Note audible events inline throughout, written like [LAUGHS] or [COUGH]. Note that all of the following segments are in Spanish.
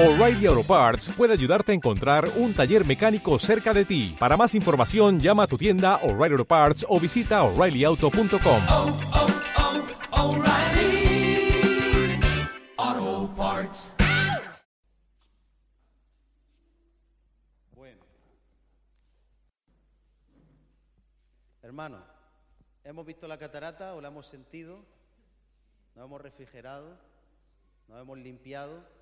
O'Reilly Auto Parts puede ayudarte a encontrar un taller mecánico cerca de ti. Para más información, llama a tu tienda O'Reilly Auto Parts o visita oreillyauto.com. oh, oh. Bueno. Hermano, hemos visto la catarata o la hemos sentido, nos hemos refrigerado, nos hemos limpiado,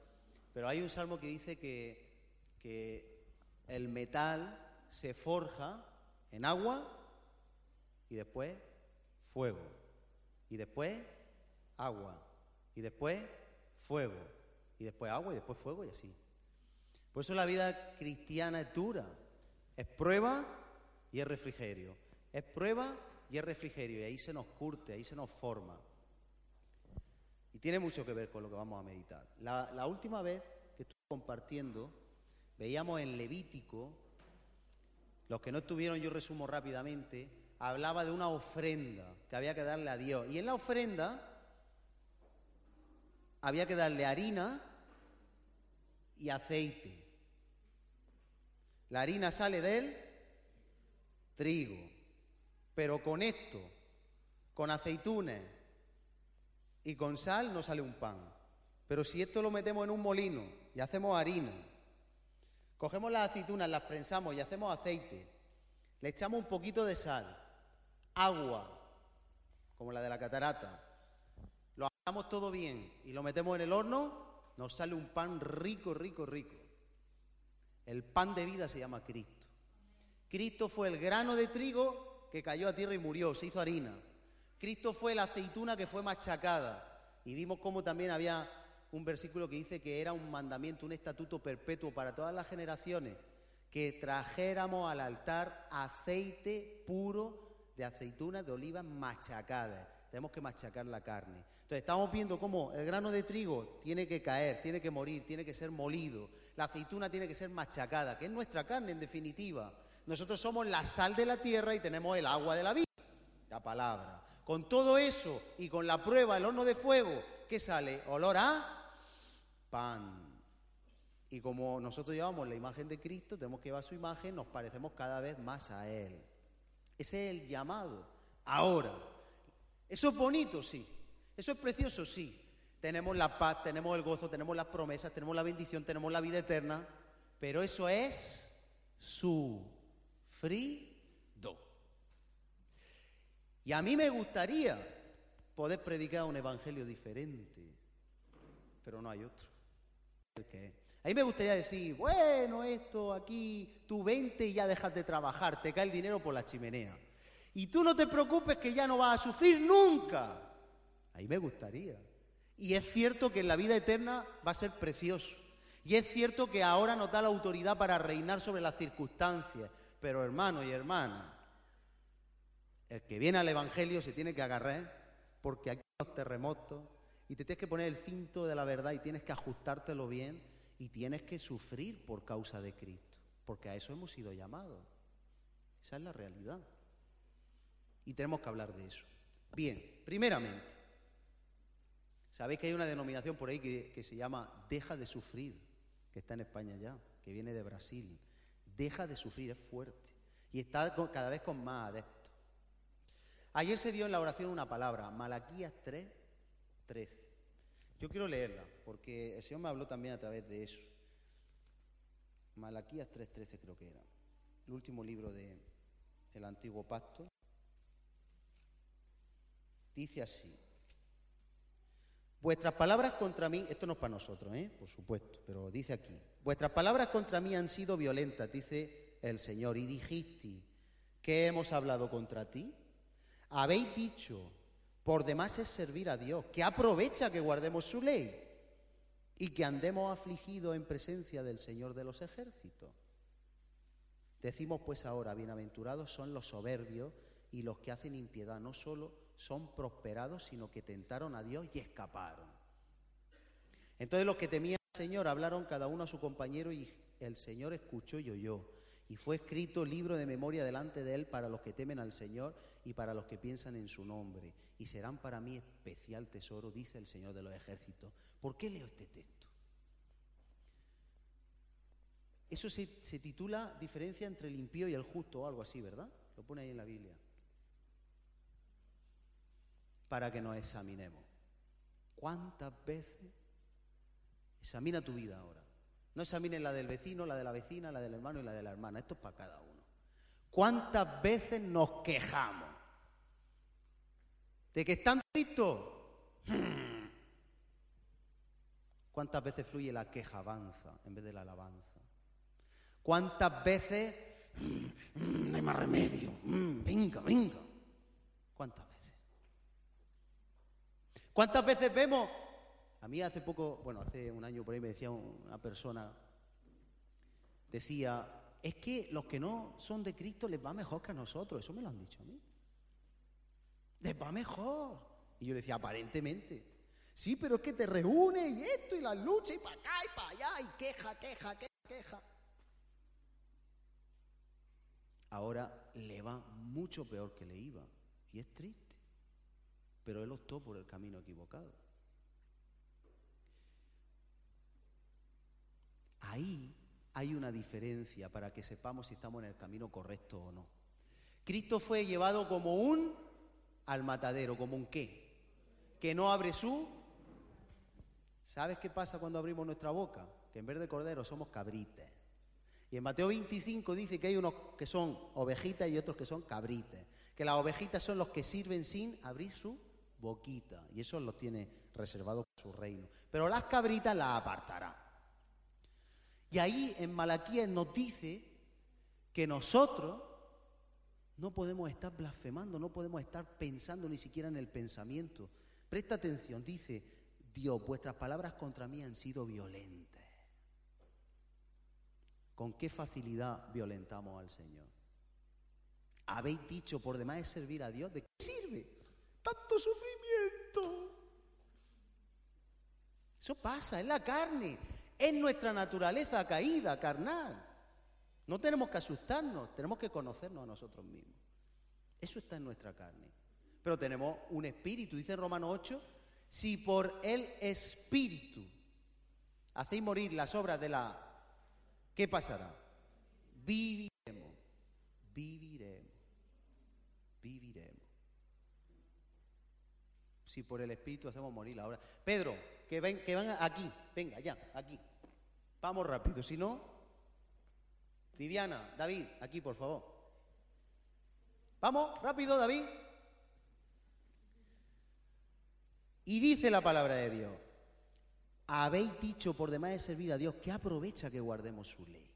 pero hay un salmo que dice que, que el metal se forja en agua y después fuego, y después agua, y después fuego, y después agua, y después fuego, y así. Por eso la vida cristiana es dura. Es prueba y es refrigerio. Es prueba y es refrigerio. Y ahí se nos curte, ahí se nos forma. Y tiene mucho que ver con lo que vamos a meditar. La, la última vez que estuve compartiendo, veíamos en Levítico, los que no estuvieron, yo resumo rápidamente, hablaba de una ofrenda que había que darle a Dios. Y en la ofrenda había que darle harina y aceite. La harina sale del trigo, pero con esto, con aceitunas y con sal no sale un pan. Pero si esto lo metemos en un molino y hacemos harina, cogemos las aceitunas, las prensamos y hacemos aceite, le echamos un poquito de sal, agua, como la de la catarata, lo hacemos todo bien y lo metemos en el horno, nos sale un pan rico, rico, rico. El pan de vida se llama Cristo. Cristo fue el grano de trigo que cayó a tierra y murió, se hizo harina. Cristo fue la aceituna que fue machacada. Y vimos cómo también había un versículo que dice que era un mandamiento, un estatuto perpetuo para todas las generaciones, que trajéramos al altar aceite puro de aceitunas de olivas machacadas. Tenemos que machacar la carne. Entonces estamos viendo cómo el grano de trigo tiene que caer, tiene que morir, tiene que ser molido. La aceituna tiene que ser machacada, que es nuestra carne en definitiva. Nosotros somos la sal de la tierra y tenemos el agua de la vida, la palabra. Con todo eso y con la prueba, el horno de fuego, ¿qué sale? Olor a pan. Y como nosotros llevamos la imagen de Cristo, tenemos que llevar su imagen, nos parecemos cada vez más a Él. Ese es el llamado. Ahora, eso es bonito, sí. Eso es precioso, sí. Tenemos la paz, tenemos el gozo, tenemos las promesas, tenemos la bendición, tenemos la vida eterna. Pero eso es sufrido. Y a mí me gustaría poder predicar un evangelio diferente, pero no hay otro. Es. A mí me gustaría decir, bueno, esto aquí, tú vente y ya dejas de trabajar, te cae el dinero por la chimenea. Y tú no te preocupes que ya no vas a sufrir nunca. Ahí me gustaría. Y es cierto que en la vida eterna va a ser precioso. Y es cierto que ahora nos da la autoridad para reinar sobre las circunstancias. Pero hermano y hermana, el que viene al Evangelio se tiene que agarrar porque aquí hay los terremotos y te tienes que poner el cinto de la verdad y tienes que ajustártelo bien y tienes que sufrir por causa de Cristo. Porque a eso hemos sido llamados. Esa es la realidad. Y tenemos que hablar de eso. Bien, primeramente, sabéis que hay una denominación por ahí que, se llama Deja de Sufrir, que está en España ya, que viene de Brasil. Deja de sufrir, es fuerte. Y está cada vez con más adeptos. Ayer se dio en la oración una palabra, Malaquías 3, 13. Yo quiero leerla, porque el Señor me habló también a través de eso. Malaquías 3, 13 creo que era. El último libro del de, Antiguo Pacto. Dice así. Vuestras palabras contra mí, esto no es para nosotros, ¿eh? por supuesto, pero dice aquí, vuestras palabras contra mí han sido violentas, dice el Señor, y dijiste, ¿qué hemos hablado contra ti? Habéis dicho, por demás es servir a Dios, que aprovecha que guardemos su ley y que andemos afligidos en presencia del Señor de los ejércitos. Decimos pues ahora, bienaventurados son los soberbios y los que hacen impiedad, no solo son prosperados, sino que tentaron a Dios y escaparon. Entonces los que temían al Señor hablaron cada uno a su compañero y el Señor escuchó y oyó. Y fue escrito libro de memoria delante de él para los que temen al Señor y para los que piensan en su nombre. Y serán para mí especial tesoro, dice el Señor de los ejércitos. ¿Por qué leo este texto? eso se, se titula Diferencia entre el impío y el justo o algo así, ¿verdad? Lo pone ahí en la Biblia. Para que nos examinemos. ¿Cuántas veces examina tu vida ahora? No examines la del vecino, la de la vecina, la del hermano y la de la hermana. Esto es para cada uno. ¿Cuántas veces nos quejamos? ¿De que están tristos? Hmm. ¿Cuántas veces fluye la queja avanza en vez de la alabanza? ¿Cuántas veces "Mm, no hay más remedio? Venga, venga. ¿Cuántas veces? ¿Cuántas veces vemos? A mí hace poco, bueno, hace un año por ahí me decía una persona, decía, es que los que no son de Cristo les va mejor que a nosotros. Eso me lo han dicho a mí. Les va mejor. Y yo le decía, aparentemente. Sí, pero es que te reúne y esto y la lucha y para acá y para allá y queja, queja, queja, queja. Ahora le va mucho peor que le iba y es triste. Pero él optó por el camino equivocado. Ahí hay una diferencia para que sepamos si estamos en el camino correcto o no. Cristo fue llevado como un al matadero, como un qué, que no abre su... ¿Sabes qué pasa cuando abrimos nuestra boca? Que en vez de cordero somos cabrites. Y en Mateo 25 dice que hay unos que son ovejitas y otros que son cabrites. Que las ovejitas son los que sirven sin abrir su boquita. Y eso los tiene reservados para su reino. Pero las cabritas las apartará. Y ahí en Malaquías nos dice que nosotros no podemos estar blasfemando, no podemos estar pensando ni siquiera en el pensamiento. Presta atención, dice Dios, vuestras palabras contra mí han sido violentas. ¿Con qué facilidad violentamos al Señor? Habéis dicho por demás es servir a Dios. ¿De qué sirve? Tanto sufrimiento. Eso pasa, es la carne, es nuestra naturaleza caída, carnal. No tenemos que asustarnos, tenemos que conocernos a nosotros mismos. Eso está en nuestra carne. Pero tenemos un espíritu, dice Romano 8, si por el espíritu hacéis morir las obras de la... ¿Qué pasará? Viviremos, viviremos, viviremos. Si por el espíritu hacemos morir la obra. Pedro, que ven, que van aquí, venga, ya, aquí. Vamos rápido, si no, Viviana, David, aquí por favor. Vamos, rápido, David. Y dice la palabra de Dios, habéis dicho por demás de servir a Dios, que aprovecha que guardemos su ley.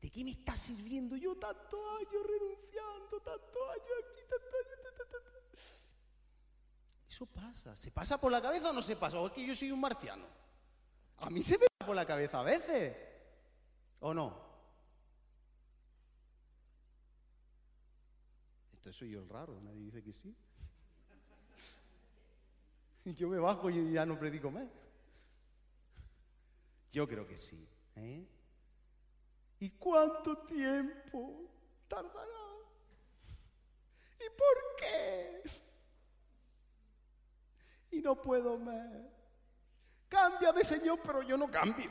¿De qué me está sirviendo yo tantos años renunciando, tantos años aquí, tantos años... Eso pasa. ¿Se pasa por la cabeza o no se pasa? ¿O es que yo soy un marciano? A mí se me pasa por la cabeza a veces. ¿O no? Esto soy yo el raro, nadie dice que sí. [LAUGHS] Yo me bajo y ya no predico más. Yo creo que sí. ¿eh? ¿Y cuánto tiempo tardará? ¿Y por qué? Y no puedo más. Cámbiame, Señor, pero yo no cambio.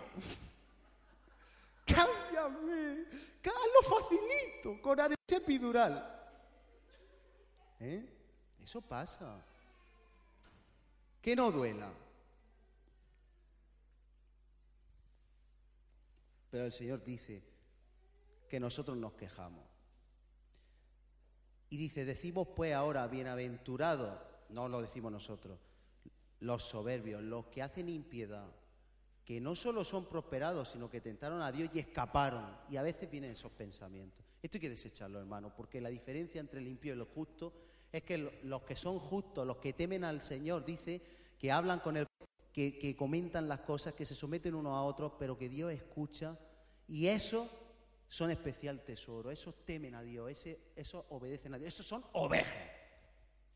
Cámbiame. Lo facilito con anestesia epidural. ¿Eh? Eso pasa. Que no duela. Pero el Señor dice que nosotros nos quejamos. Y dice, decimos pues ahora, bienaventurados, no lo decimos nosotros, los soberbios, los que hacen impiedad, que no solo son prosperados, sino que tentaron a Dios y escaparon. Y a veces vienen esos pensamientos. Esto hay que desecharlo, hermano, porque la diferencia entre el impío y el justo es que lo- los que son justos, los que temen al Señor, dice que hablan con él, que, que comentan las cosas, que se someten unos a otros, pero que Dios escucha. Y esos son especial tesoro, esos temen a Dios, esos obedecen a Dios, esos son ovejas.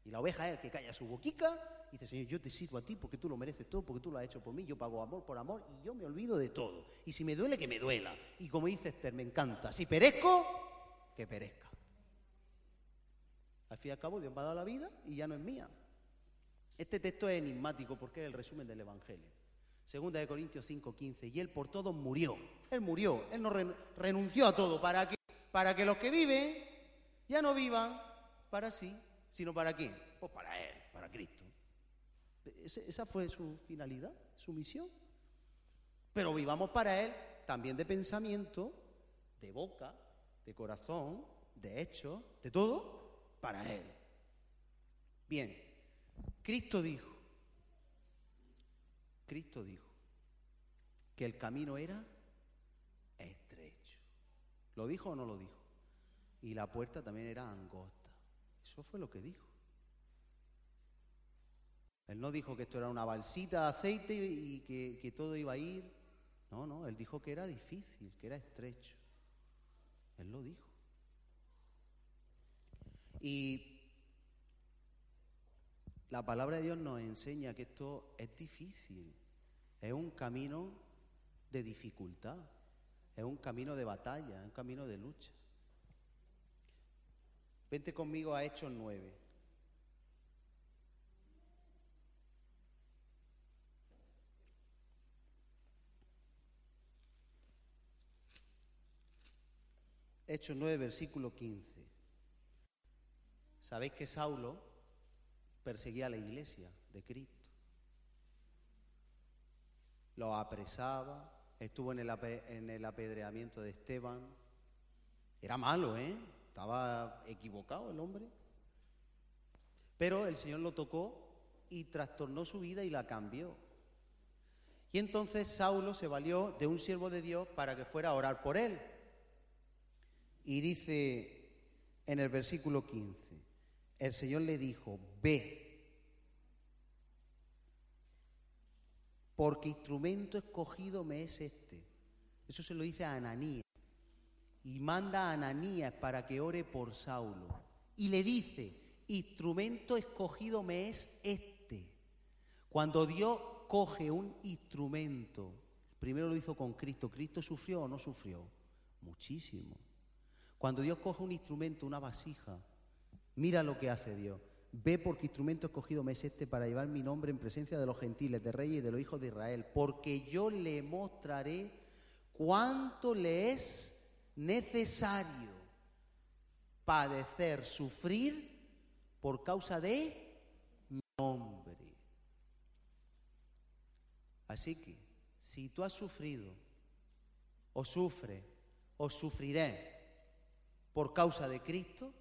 Y la oveja es el que calla su boquica y dice, Señor, yo te sirvo a ti porque tú lo mereces todo, porque tú lo has hecho por mí, yo pago amor por amor y yo me olvido de todo. Y si me duele, que me duela. Y como dice Esther, me encanta. Si perezco, que perezca. Al fin y al cabo, Dios me ha dado la vida y ya no es mía. Este texto es enigmático porque es el resumen del Evangelio. Segunda de Corintios 5:15. Y Él por todos murió. Él murió, Él no ren- renunció a todo. ¿Para qué? Para que los que viven ya no vivan para sí, sino para quién? Pues para Él, para Cristo. Esa fue su finalidad, su misión. Pero vivamos para Él también de pensamiento, de boca, de corazón, de hecho, de todo, para Él. Bien, Cristo dijo, Cristo dijo que el camino era estrecho. ¿Lo dijo o no lo dijo? Y la puerta también era angosta. Eso fue lo que dijo. Él no dijo que esto era una balsita de aceite y que, todo iba a ir. No, no, él dijo que era difícil, que era estrecho. Él lo dijo. Y la palabra de Dios nos enseña que esto es difícil, es un camino de dificultad, es un camino de batalla, es un camino de lucha. Vente conmigo a Hechos 9. Hechos 9, versículo 15. Sabéis que Saulo perseguía a la iglesia de Cristo. Lo apresaba, estuvo en el, en el apedreamiento de Esteban. Era malo, ¿eh? Estaba equivocado el hombre. Pero el Señor lo tocó y trastornó su vida y la cambió. Y entonces Saulo se valió de un siervo de Dios para que fuera a orar por él. Y dice en el versículo 15, el Señor le dijo, ve, porque instrumento escogido me es este. Eso se lo dice a Ananías. Y manda a Ananías para que ore por Saulo. Y le dice, instrumento escogido me es este. Cuando Dios coge un instrumento, primero lo hizo con Cristo. ¿Cristo sufrió o no sufrió? Muchísimo. Cuando Dios coge un instrumento, una vasija, mira lo que hace Dios. Ve porque instrumento escogido me es este para llevar mi nombre en presencia de los gentiles, de reyes y de los hijos de Israel, porque yo le mostraré cuánto le es necesario padecer, sufrir por causa de mi nombre. Así que, si tú has sufrido, o sufres, o sufriré por causa de Cristo,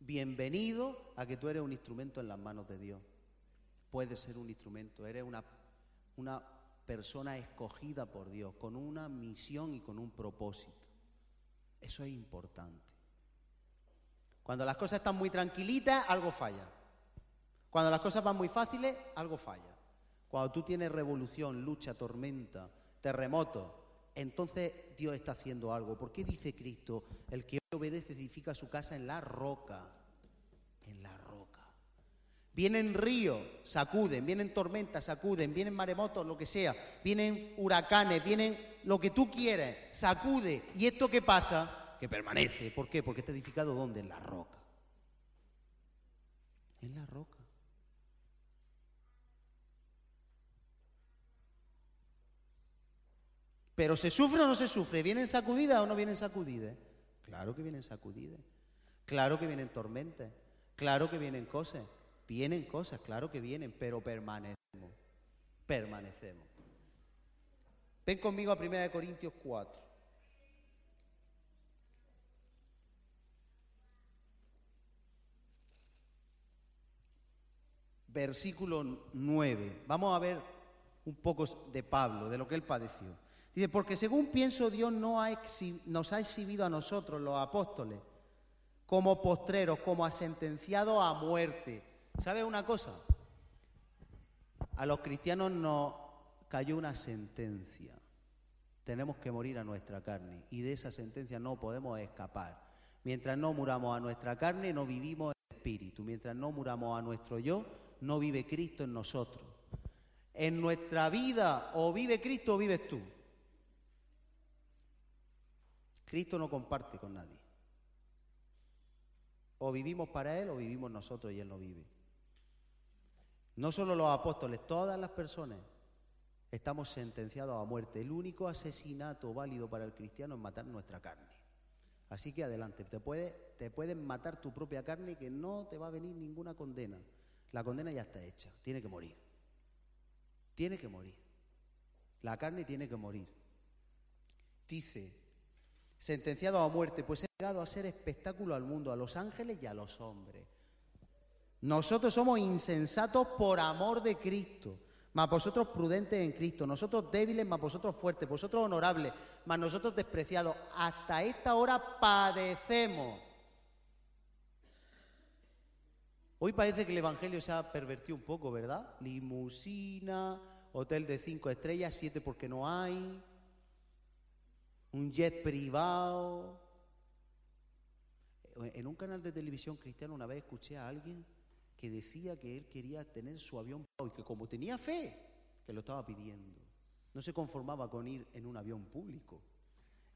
bienvenido a que tú eres un instrumento en las manos de Dios. Puedes ser un instrumento, eres una, una persona escogida por Dios, con una misión y con un propósito. Eso es importante. Cuando las cosas están muy tranquilitas, algo falla. Cuando las cosas van muy fáciles, algo falla. Cuando tú tienes revolución, lucha, tormenta, terremoto, entonces Dios está haciendo algo. ¿Por qué dice Cristo, el que obedece edifica su casa en la roca? En la roca. Vienen ríos, sacuden, vienen tormentas, sacuden, vienen maremotos, lo que sea, vienen huracanes, vienen lo que tú quieres, sacude. ¿Y esto qué pasa? Que permanece. ¿Por qué? Porque está edificado ¿dónde? En la roca. En la roca. Pero ¿se sufre o no se sufre? ¿Vienen sacudidas o no vienen sacudidas? Claro que vienen sacudidas. Claro que vienen tormentas. Claro que vienen cosas. Vienen cosas, claro que vienen, pero permanecemos. Permanecemos. Ven conmigo a 1 Corintios 4. Versículo 9. Vamos a ver un poco de Pablo, de lo que él padeció. Dice, porque según pienso Dios no nos ha exhibido a nosotros, los apóstoles, como postreros, como sentenciados a muerte. ¿Sabe una cosa? A los cristianos nos cayó una sentencia. Tenemos que morir a nuestra carne y de esa sentencia no podemos escapar. Mientras no muramos a nuestra carne, no vivimos en espíritu. Mientras no muramos a nuestro yo, no vive Cristo en nosotros. En nuestra vida o vive Cristo o vives tú. Cristo no comparte con nadie. O vivimos para Él o vivimos nosotros y Él no vive. No solo los apóstoles, todas las personas estamos sentenciados a muerte. El único asesinato válido para el cristiano es matar nuestra carne. Así que adelante, te, te pueden matar tu propia carne que no te va a venir ninguna condena. La condena ya está hecha, tiene que morir. Tiene que morir. La carne tiene que morir. Dice, sentenciado a muerte, pues he llegado a ser espectáculo al mundo, a los ángeles y a los hombres. Nosotros somos insensatos por amor de Cristo, mas vosotros prudentes en Cristo, nosotros débiles, mas vosotros fuertes, vosotros honorables, mas nosotros despreciados. Hasta esta hora padecemos. Hoy parece que el Evangelio se ha pervertido un poco, ¿verdad? Limusina, hotel de cinco estrellas, siete porque no hay, un jet privado. En un canal de televisión cristiano una vez escuché a alguien que decía que él quería tener su avión y que como tenía fe, que lo estaba pidiendo. No se conformaba con ir en un avión público,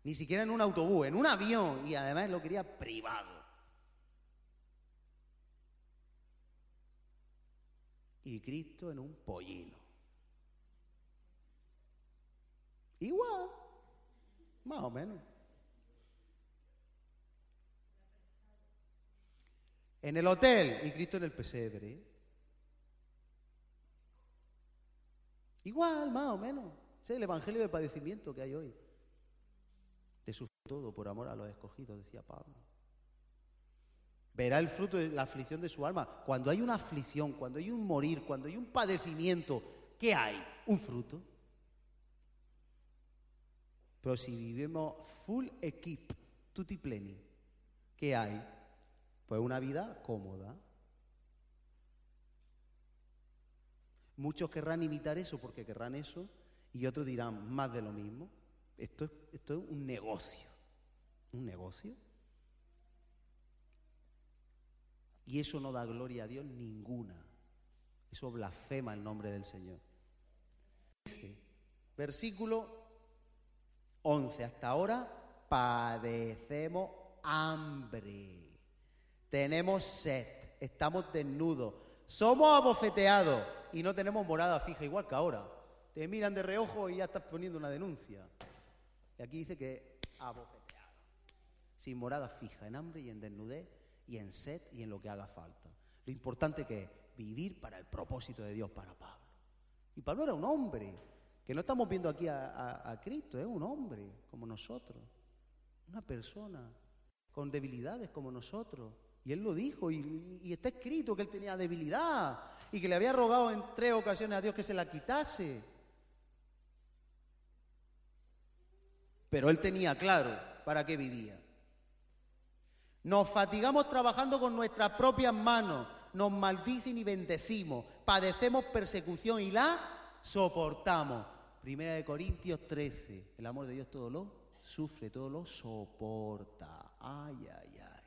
ni siquiera en un autobús, en un avión, y además lo quería privado. Y Cristo en un pollino. Igual, más o menos. En el hotel y Cristo en el pesebre. Igual, más o menos. Es el evangelio de padecimiento que hay hoy. De sufrir todo por amor a los escogidos, decía Pablo. Verá el fruto de la aflicción de su alma. Cuando hay una aflicción, cuando hay un morir, cuando hay un padecimiento, ¿qué hay? Un fruto. Pero si vivimos full equip, tutti pleni, ¿qué hay? Pues una vida cómoda. Muchos querrán imitar eso porque querrán eso y otros dirán más de lo mismo. Esto es, esto es un negocio. ¿Un negocio? Y eso no da gloria a Dios ninguna. Eso blasfema el nombre del Señor. Versículo 11. Hasta ahora padecemos hambre. Tenemos sed, estamos desnudos, somos abofeteados y no tenemos morada fija, igual que ahora. Te miran de reojo y ya estás poniendo una denuncia. Y aquí dice que abofeteado, sin morada fija, en hambre y en desnudez y en sed y en lo que haga falta. Lo importante que es vivir para el propósito de Dios para Pablo. Y Pablo era un hombre, que no estamos viendo aquí a, Cristo, es un hombre como nosotros, una persona con debilidades como nosotros. Y él lo dijo, y, está escrito que él tenía debilidad y que le había rogado en tres ocasiones a Dios que se la quitase. Pero él tenía claro para qué vivía. Nos fatigamos trabajando con nuestras propias manos, nos maldicen y bendecimos, padecemos persecución y la soportamos. Primera de Corintios 13, el amor de Dios todo lo sufre, todo lo soporta. Ay, ay, ay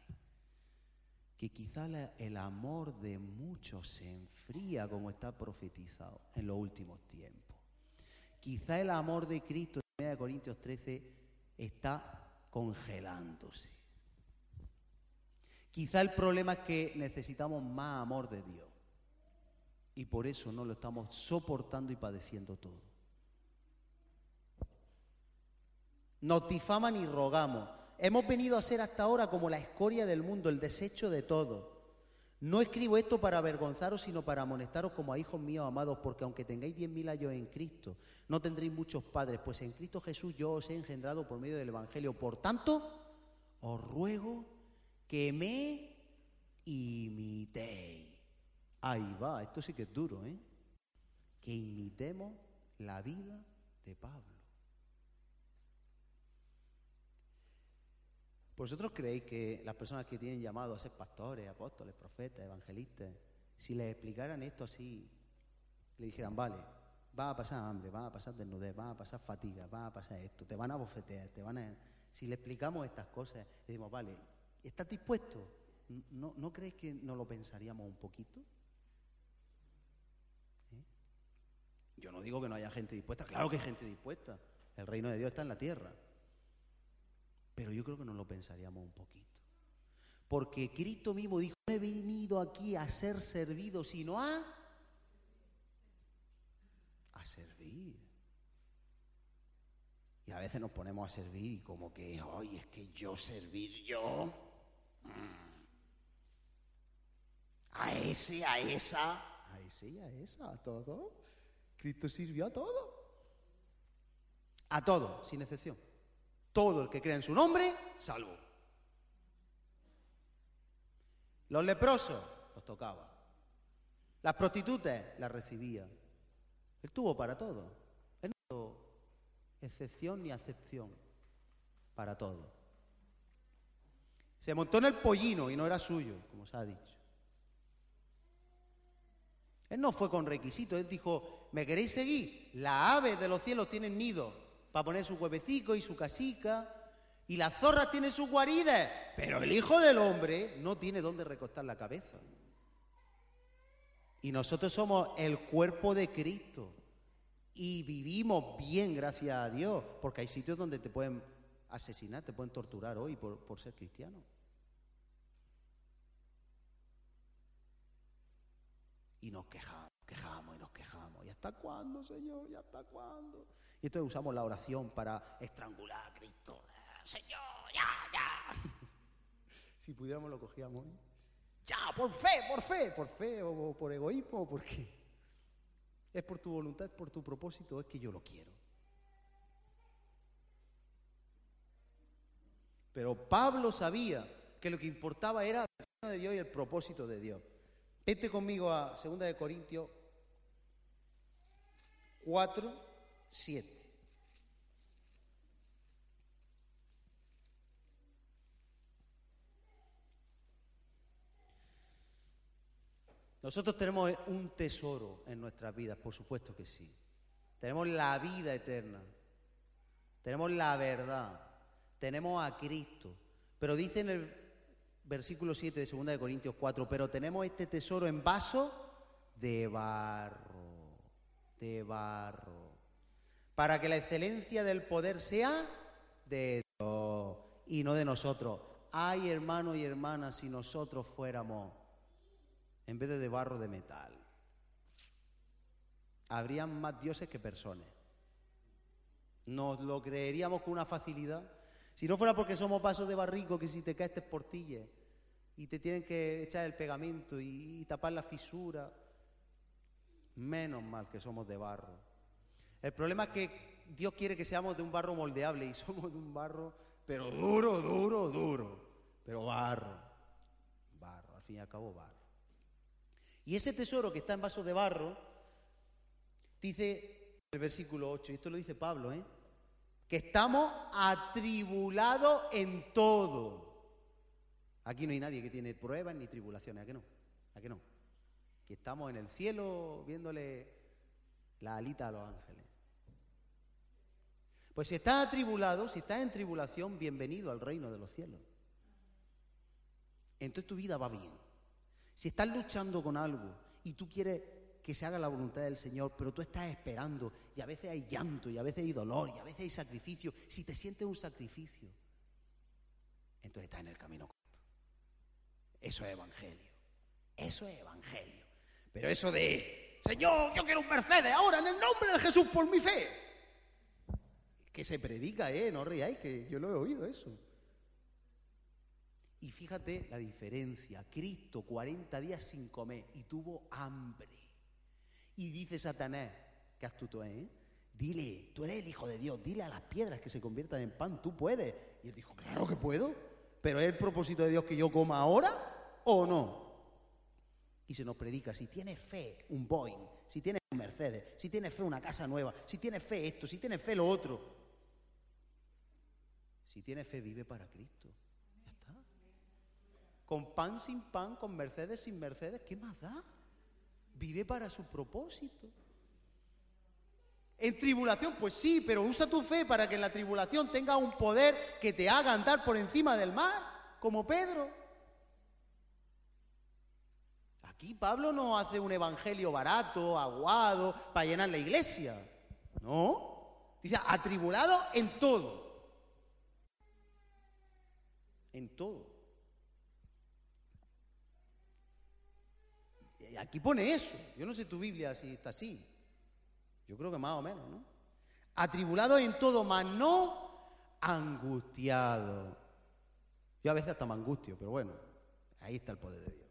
que quizá el amor de muchos se enfría como está profetizado en los últimos tiempos. Quizá el amor de Cristo en 1 Corintios 13 está congelándose. Quizá el problema es que necesitamos más amor de Dios y por eso no lo estamos soportando y padeciendo todo. Nos difaman y rogamos Hemos venido a ser hasta ahora como la escoria del mundo, el desecho de todo. No escribo esto para avergonzaros, sino para amonestaros como a hijos míos amados, porque aunque tengáis diez mil años en Cristo, no tendréis muchos padres, pues en Cristo Jesús yo os he engendrado por medio del Evangelio. Por tanto, os ruego que me imitéis. Ahí va, esto sí que es duro, ¿eh? Que imitemos la vida de Pablo. ¿Vosotros creéis que las personas que tienen llamado a ser pastores, apóstoles, profetas, evangelistas, si les explicaran esto así, le dijeran, vale, va a pasar hambre, va a pasar desnudez, va a pasar fatiga, va a pasar esto, te van a bofetear, te van a... Si le explicamos estas cosas, le decimos, vale, ¿estás dispuesto? ¿No, ¿no crees que no lo pensaríamos un poquito? ¿Eh? Yo no digo que no haya gente dispuesta, claro que hay gente dispuesta. El reino de Dios está en la tierra. Pero yo creo que nos lo pensaríamos un poquito. Porque Cristo mismo dijo, no he venido aquí a ser servido, sino a, a servir. a veces nos ponemos a servir y como que, hoy es que yo servir yo. mm, A ese, a esa, a ese y a esa, a todo. Cristo sirvió a todo. A todo, sin excepción. Todo el que crea en su nombre, salvo. Los leprosos los tocaba. Las prostitutas las recibía. Él tuvo para todo. Él no tuvo excepción ni acepción. Para todo. Se montó en el pollino y no era suyo, como se ha dicho. Él no fue con requisitos, él dijo, ¿me queréis seguir? Las aves de los cielos tienen nido para poner su huevecico y su casica, y las zorras tienen sus guaridas, pero el Hijo del Hombre no tiene dónde recostar la cabeza. Y nosotros somos el cuerpo de Cristo. Y vivimos bien, gracias a Dios, porque hay sitios donde te pueden asesinar, te pueden torturar hoy por, por ser cristiano. Y nos quejamos, quejamos y nos quejamos. ¿Y hasta cuándo, Señor? ¿Y hasta cuándo? Y entonces usamos la oración para estrangular a Cristo. Señor, ya, ya. [LAUGHS] si pudiéramos lo cogíamos. ¿eh? Ya, por fe, por fe, por fe o, por egoísmo, por qué. Es por tu voluntad, es por tu propósito, es que yo lo quiero. Pero Pablo sabía que lo que importaba era el de Dios y el propósito de Dios. Vete conmigo a 2 de Corintios 4, 7. Nosotros tenemos un tesoro en nuestras vidas, por supuesto que sí. Tenemos la vida eterna. Tenemos la verdad. Tenemos a Cristo. Pero dice en el versículo 7 de 2 de Corintios 4, pero tenemos este tesoro en vaso de barro, de barro, para que la excelencia del poder sea de Dios y no de nosotros. Ay, hermanos y hermanas, si nosotros fuéramos, en vez de barro, de metal, habrían más dioses que personas. Nos lo creeríamos con una facilidad. Si no fuera porque somos vasos de barrico, que si te caes te esportilles y te tienen que echar el pegamento y tapar la fisura, menos mal que somos de barro. El problema es que Dios quiere que seamos de un barro moldeable y [LAUGHS] somos de un barro, pero duro, duro, duro, pero barro, barro, al fin y al cabo barro. Y ese tesoro que está en vasos de barro, dice el versículo 8, y esto lo dice Pablo, ¿eh? que estamos atribulados en todo. Aquí no hay nadie que tiene pruebas ni tribulaciones, ¿a qué no? ¿A qué no? Que estamos en el cielo viéndole la alita a los ángeles. Pues si estás atribulado, si estás en tribulación, bienvenido al reino de los cielos. Entonces tu vida va bien. Si estás luchando con algo y tú quieres que se haga la voluntad del Señor, pero tú estás esperando y a veces hay llanto y a veces hay dolor y a veces hay sacrificio, si te sientes un sacrificio, entonces estás en el camino corto. Eso es evangelio. Eso es evangelio. Pero eso de, Señor, yo quiero un Mercedes ahora en el nombre de Jesús por mi fe. Que se predica, ¿eh? No ríais, que yo lo he oído eso. Y fíjate la diferencia. Cristo 40 días sin comer y tuvo hambre. Y dice Satanás, que astuto es, ¿eh? Dile, tú eres el Hijo de Dios, dile a las piedras que se conviertan en pan, tú puedes. Y él dijo, claro que puedo, pero ¿es el propósito de Dios que yo coma ahora o no? Y se nos predica, si tienes fe, un Boeing, si tienes un Mercedes, si tienes fe, una casa nueva, si tienes fe esto, si tienes fe lo otro. Si tienes fe, vive para Cristo. Ya está. Con pan sin pan, con Mercedes sin Mercedes, ¿qué más da? Vive para su propósito. En tribulación, pues sí, pero usa tu fe para que en la tribulación tenga un poder que te haga andar por encima del mar, como Pedro. Aquí Pablo no hace un evangelio barato, aguado, para llenar la iglesia. No. Dice, atribulado en todo. En todo. Y Aquí pone eso. Yo no sé tu Biblia si está así. Yo creo que más o menos, ¿no? Atribulado en todo, mas no angustiado. Yo a veces hasta me angustio, pero bueno, ahí está el poder de Dios.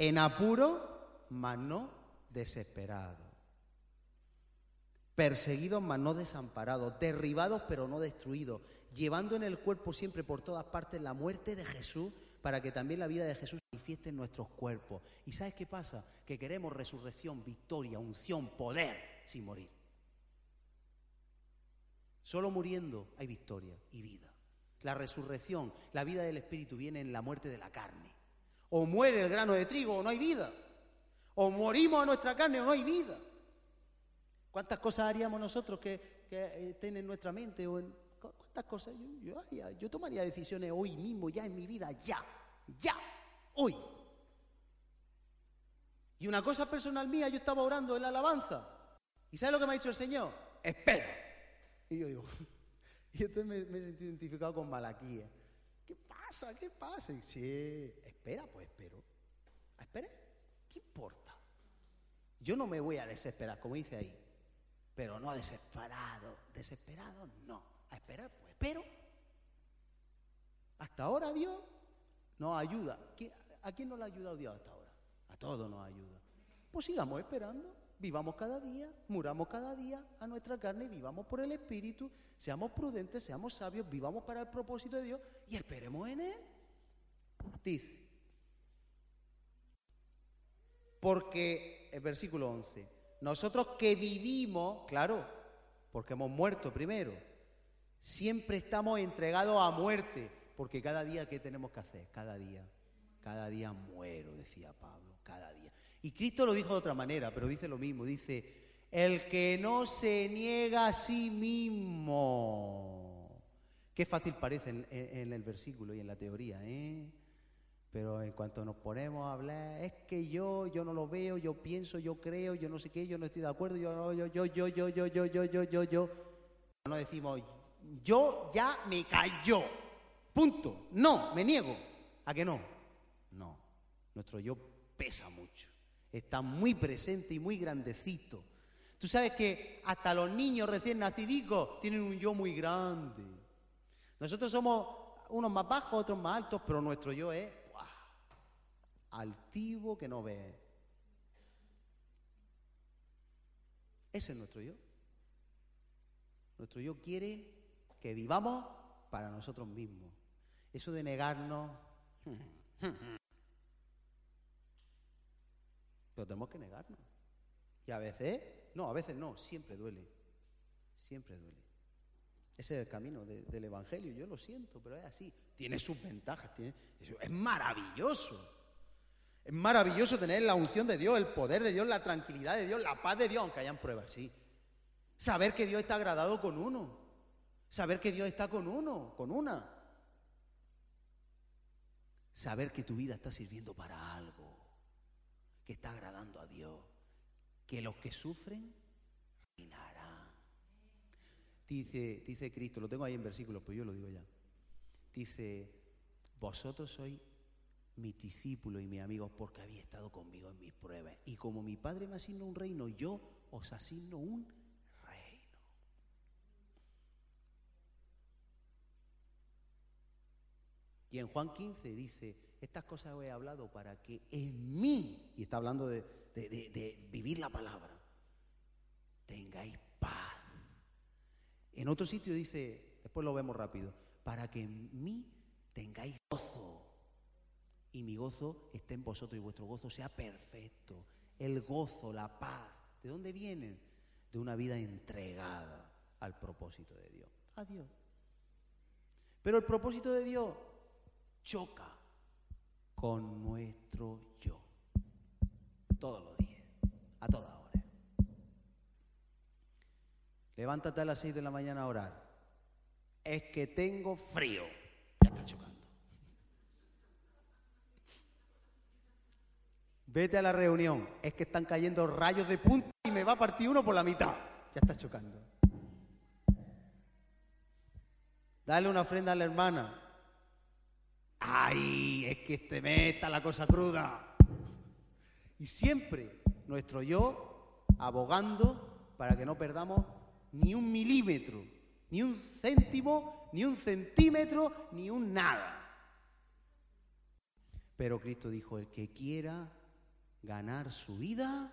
En apuro, mas no desesperado. Perseguidos, mas no desamparados. Derribados, pero no destruidos. Llevando en el cuerpo siempre por todas partes la muerte de Jesús para que también la vida de Jesús se manifieste en nuestros cuerpos. ¿Y sabes qué pasa? Que queremos resurrección, victoria, unción, poder, sin morir. Solo muriendo hay victoria y vida. La resurrección, la vida del Espíritu viene en la muerte de la carne. O muere el grano de trigo o no hay vida. O morimos a nuestra carne o no hay vida. ¿Cuántas cosas haríamos nosotros que, que eh, estén en nuestra mente? ¿Cuántas cosas? Yo, haría? Yo tomaría decisiones hoy mismo, ya en mi vida, ya, ya, hoy. Y una cosa personal mía, yo estaba orando en la alabanza. ¿Y sabes lo que me ha dicho el Señor? Espera. Y yo digo, [LAUGHS] y entonces me, me sentido identificado con Malaquía. ¿Qué pasa? ¿Qué pasa? Y sí, espera, pues espero. Espera, ¿qué importa? Yo no me voy a desesperar, como dice ahí, pero no desesperado. Desesperado, no. A esperar, pues espero. Hasta ahora Dios nos ayuda. ¿Qui- ¿A quién nos ha ayudado Dios hasta ahora? A todos nos ayuda. Pues sigamos esperando. Vivamos cada día, muramos cada día a nuestra carne, vivamos por el Espíritu, seamos prudentes, seamos sabios, vivamos para el propósito de Dios y esperemos en Él. Dice, porque, el versículo 11, nosotros que vivimos, claro, porque hemos muerto primero, siempre estamos entregados a muerte, porque cada día, ¿qué tenemos que hacer? Cada día, cada día muero, decía Pablo. Y Cristo lo dijo de otra manera, pero dice lo mismo, dice, el que no se niega a sí mismo. Qué fácil parece en, el versículo y en la teoría, ¿eh? Pero en cuanto nos ponemos a hablar, es que yo, yo no lo veo, yo pienso, yo creo, yo no sé qué, yo no estoy de acuerdo, yo, yo, yo, yo, yo, yo, yo, yo, yo, yo, yo. No decimos, yo ya me cayó. Punto. No, me niego. ¿A que no? No. Nuestro yo pesa mucho. Está muy presente y muy grandecito. Tú sabes que hasta los niños recién nacidicos tienen un yo muy grande. Nosotros somos unos más bajos, otros más altos, pero nuestro yo es altivo que no ve. Ese es nuestro yo. Nuestro yo quiere que vivamos para nosotros mismos. Eso de negarnos, pero tenemos que negarnos. Y a veces, no, a veces no, siempre duele. Siempre duele. Ese es el camino de- del Evangelio, yo lo siento, pero es así. Tiene sus ventajas, es maravilloso. Es maravilloso tener la unción de Dios, el poder de Dios, la tranquilidad de Dios, la paz de Dios, aunque hayan pruebas, sí. Saber que Dios está agradado con uno. Saber que Dios está con uno, con una. Saber que tu vida está sirviendo para algo, que está agradando a Dios, que los que sufren reinarán. Dice, dice Cristo, lo tengo ahí en versículos, pues yo lo digo ya. Dice, vosotros sois mis discípulos y mis amigos porque habéis estado conmigo en mis pruebas. Y como mi Padre me asignó un reino, yo os asigno un reino. Y en Juan 15 dice, estas cosas os he hablado para que en mí, y está hablando de- de vivir la palabra, tengáis paz. En otro sitio dice, después lo vemos rápido, para que en mí tengáis gozo. Y mi gozo esté en vosotros y vuestro gozo sea perfecto. El gozo, la paz. ¿De dónde vienen? De una vida entregada al propósito de Dios. A Dios. Pero el propósito de Dios choca con nuestro yo. Todos los días, a todas horas. Levántate a las 6 de la mañana a orar. Es que tengo frío. Ya está chocando. Vete a la reunión. Es que están cayendo rayos de punta y me va a partir uno por la mitad. Ya está chocando. Dale una ofrenda a la hermana. Ay, es que este mes está la cosa cruda. Y siempre nuestro yo abogando para que no perdamos ni un milímetro, ni un céntimo, ni un centímetro, ni un nada. Pero Cristo dijo, el que quiera ganar su vida,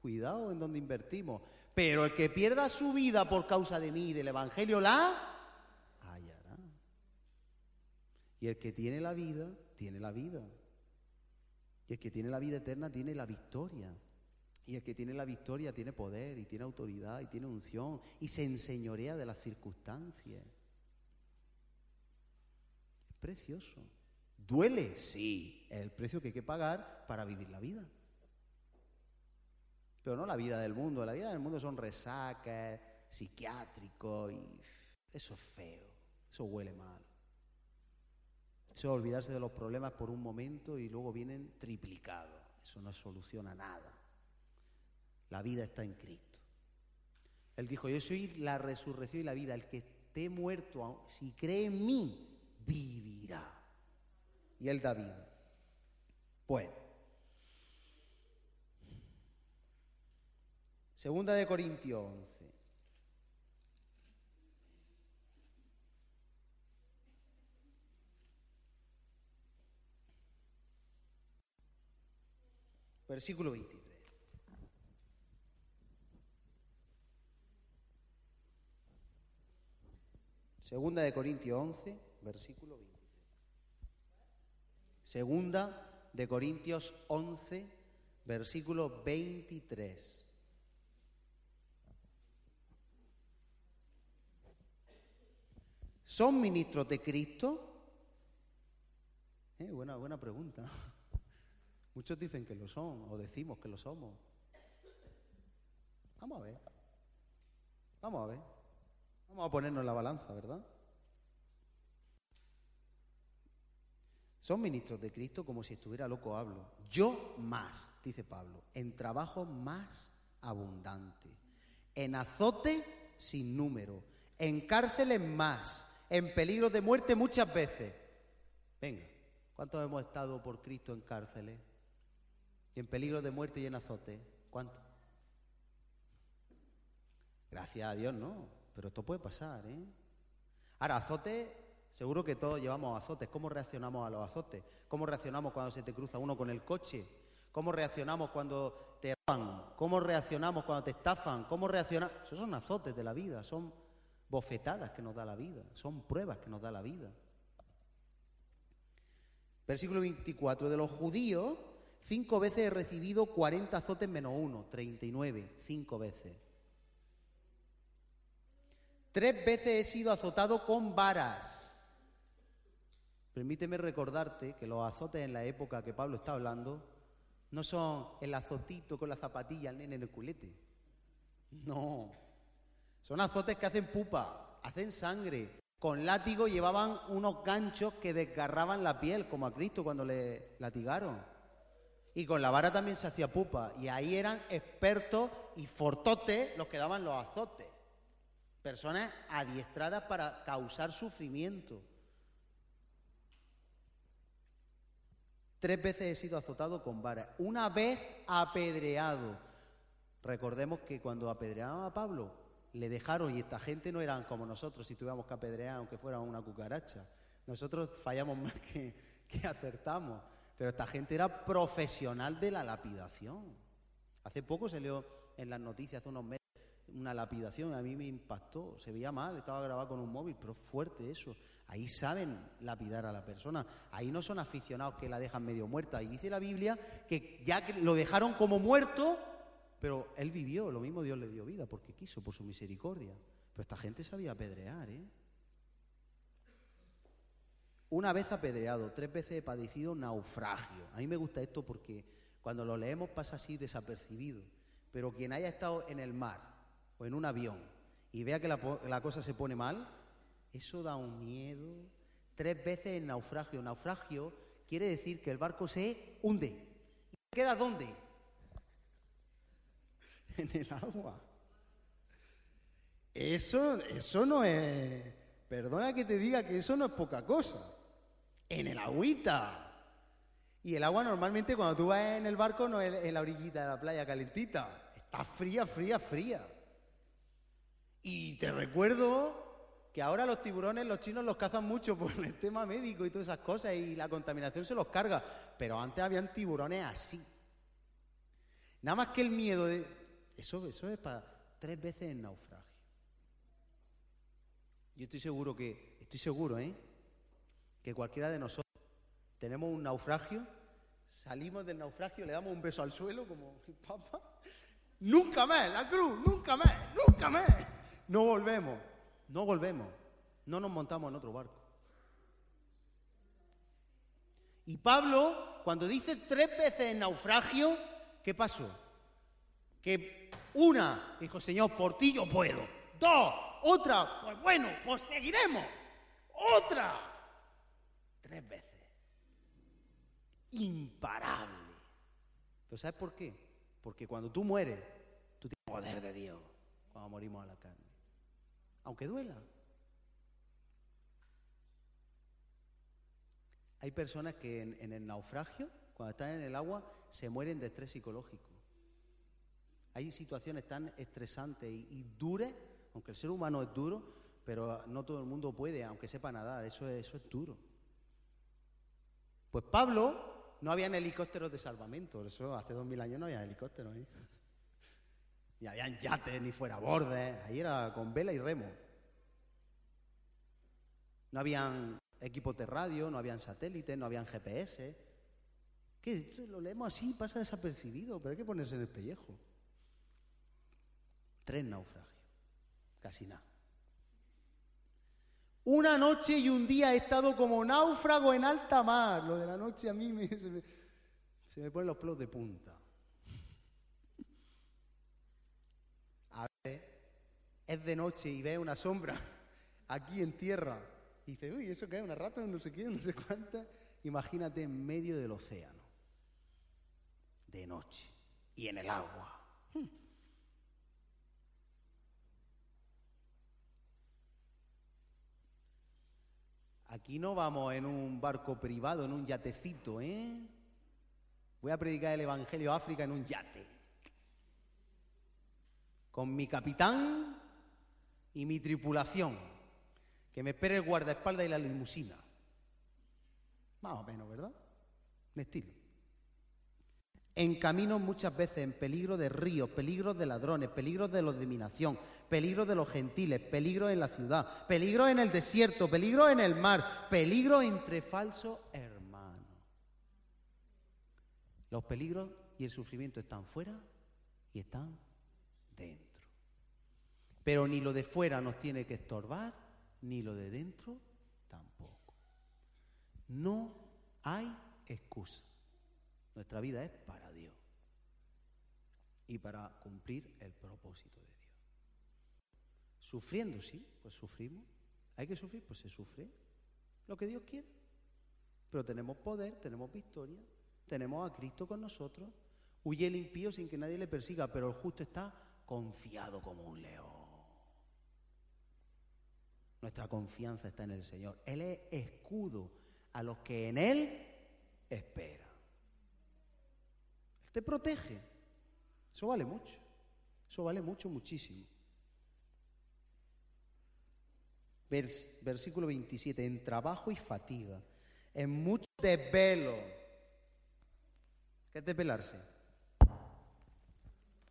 cuidado en donde invertimos, pero el que pierda su vida por causa de mí y del Evangelio la Y el que tiene la vida, tiene la vida. Y el que tiene la vida eterna tiene la victoria. Y el que tiene la victoria tiene poder y tiene autoridad y tiene unción y se enseñorea de las circunstancias. Es precioso. ¿Duele? Sí. Es el precio que hay que pagar para vivir la vida. Pero no la vida del mundo. La vida del mundo son resacas, psiquiátricos y eso es feo. Eso huele mal. Eso es olvidarse de los problemas por un momento y luego vienen triplicados. Eso no soluciona nada. La vida está en Cristo. Él dijo, yo soy la resurrección y la vida. El que esté muerto, si cree en mí, vivirá. Y él da vida. Bueno. Segunda de Corintios 11. Versículo 23. Segunda de Corintios 11, versículo 23. Segunda de Corintios 11, versículo 23. ¿Son ministros de Cristo? Eh, buena, buena pregunta. Muchos dicen que lo son o decimos que lo somos. Vamos a ver. Vamos a ver. Vamos a ponernos la balanza, ¿verdad? Son ministros de Cristo como si estuviera loco hablo. Yo más, dice Pablo, en trabajo más abundante, en azote sin número, en cárceles más, en peligro de muerte muchas veces. Venga, ¿cuántos hemos estado por Cristo en cárceles? Y en peligro de muerte y en azote. ¿Cuántos? Gracias a Dios, no. Pero esto puede pasar, ¿eh? Ahora, azote, seguro que todos llevamos azotes. ¿Cómo reaccionamos a los azotes? ¿Cómo reaccionamos cuando se te cruza uno con el coche? ¿Cómo reaccionamos cuando te roban? ¿Cómo reaccionamos cuando te estafan? ¿Cómo reaccionamos? Esos son azotes de la vida, son bofetadas que nos da la vida, son pruebas que nos da la vida. Versículo 24, de los judíos, cinco veces he recibido 40 azotes menos uno, 39, cinco veces. Tres veces he sido azotado con varas. Permíteme recordarte que los azotes en la época que Pablo está hablando no son el azotito con la zapatilla al nene en el culete. No. Son azotes que hacen pupa, hacen sangre. Con látigo llevaban unos ganchos que desgarraban la piel, como a Cristo cuando le latigaron. Y con la vara también se hacía pupa. Y ahí eran expertos y fortotes los que daban los azotes. Personas adiestradas para causar sufrimiento. Tres veces he sido azotado con vara. Una vez apedreado. Recordemos que cuando apedreaban a Pablo, le dejaron, y esta gente no eran como nosotros si tuviéramos que apedrear aunque fuera una cucaracha. Nosotros fallamos [LAUGHS] más que, que acertamos. Pero esta gente era profesional de la lapidación. Hace poco se leo en las noticias, hace unos meses, una lapidación, a mí me impactó, se veía mal, estaba grabado con un móvil, pero fuerte eso. Ahí saben lapidar a la persona, ahí no son aficionados que la dejan medio muerta. Y dice la Biblia que ya que lo dejaron como muerto, pero él vivió, lo mismo Dios le dio vida, porque quiso, por su misericordia. Pero esta gente sabía apedrear, ¿eh? Una vez apedreado, tres veces he padecido naufragio. A mí me gusta esto porque cuando lo leemos pasa así desapercibido. Pero quien haya estado en el mar o en un avión y vea que la, la cosa se pone mal, eso da un miedo. Tres veces en naufragio. Naufragio quiere decir que el barco se hunde. ¿Y queda dónde? [LAUGHS] En el agua. Eso, eso no es. Perdona que te diga que eso no es poca cosa. En el agüita. Y el agua normalmente cuando tú vas en el barco no es en la orillita de la playa calentita, está fría, fría, fría. Y te recuerdo que ahora los tiburones los chinos los cazan mucho por el tema médico y todas esas cosas y la contaminación se los carga, pero antes habían tiburones así. Nada más que el miedo de... Eso, eso es para tres veces el naufragio. Yo estoy seguro que, estoy seguro, ¿eh? Que cualquiera de nosotros tenemos un naufragio, salimos del naufragio, le damos un beso al suelo como [LAUGHS] papá. Nunca más, la cruz, nunca más, nunca más. No volvemos, no volvemos, no nos montamos en otro barco. Y Pablo, cuando dice tres veces naufragio, ¿qué pasó? Que una dijo, Señor, por ti yo puedo. Dos, otra, pues bueno, pues seguiremos. Otra, tres veces. Imparable. ¿Pero sabes por qué? Porque cuando tú mueres, tú tienes poder de Dios cuando morimos a la carne. Aunque duela. Hay personas que en, el naufragio, cuando están en el agua, se mueren de estrés psicológico. Hay situaciones tan estresantes y, y duras, aunque el ser humano es duro, pero no todo el mundo puede, aunque sepa nadar, eso es, eso es duro. Pues Pablo no habían helicópteros de salvamento, eso hace dos mil años no había helicópteros. ¿eh? Ni habían yates, ni fuera bordes, ahí era con vela y remo. No habían equipos de radio, no habían satélites, no habían GPS. Que lo leemos así, pasa desapercibido, pero hay que ponerse en el pellejo. Tres naufragios, casi nada. Una noche y un día he estado como náufrago en alta mar. Lo de la noche a mí me, [LAUGHS] se, me, ponen los pelos de punta. A ver, es de noche y ve una sombra [LAUGHS] aquí en tierra. Y dice, uy, ¿eso es? ¿Una rata? No sé qué, no sé cuánta. Imagínate en medio del océano. De noche. Y en el agua. Hmm. Aquí no vamos en un barco privado, en un yatecito, ¿eh? Voy a predicar el Evangelio a África en un yate. Con mi capitán y mi tripulación. Que me espere el guardaespaldas y la limusina. Más o menos, ¿verdad? Un estilo. En caminos muchas veces en peligro de ríos, peligros de ladrones, peligros de de dominación, peligros de los gentiles, peligros en la ciudad, peligros en el desierto, peligros en el mar, peligros entre falsos hermanos. Los peligros y el sufrimiento están fuera y están dentro. Pero ni lo de fuera nos tiene que estorbar, ni lo de dentro tampoco. No hay excusa. Nuestra vida es para Dios y para cumplir el propósito de Dios. Sufriendo, sí, pues sufrimos. Hay que sufrir, pues se sufre. Lo que Dios quiere. Pero tenemos poder, tenemos victoria, tenemos a Cristo con nosotros. Huye el impío sin que nadie le persiga, pero el justo está confiado como un león. Nuestra confianza está en el Señor. Él es escudo a los que en Él esperan. Te protege. Eso vale mucho. Eso vale mucho, muchísimo. Vers, versículo 27. En trabajo y fatiga, en mucho desvelo. ¿Qué es desvelarse?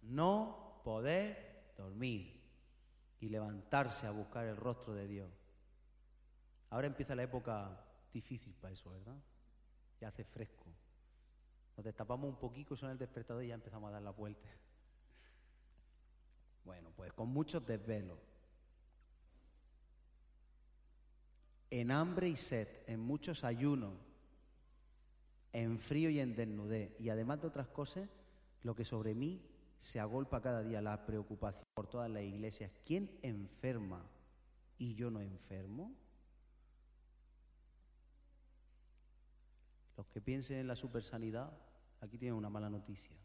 No poder dormir y levantarse a buscar el rostro de Dios. Ahora empieza la época difícil para eso, ¿verdad? Ya hace fresco. Nos destapamos un poquito, suena el despertador y ya empezamos a dar la vuelta. Bueno, pues con muchos desvelos. En hambre y sed, en muchos ayunos, en frío y en desnudez. Y además de otras cosas, lo que sobre mí se agolpa cada día, la preocupación por todas las iglesias. ¿Quién enferma y yo no enfermo? Los que piensen en la supersanidad, aquí tienen una mala noticia.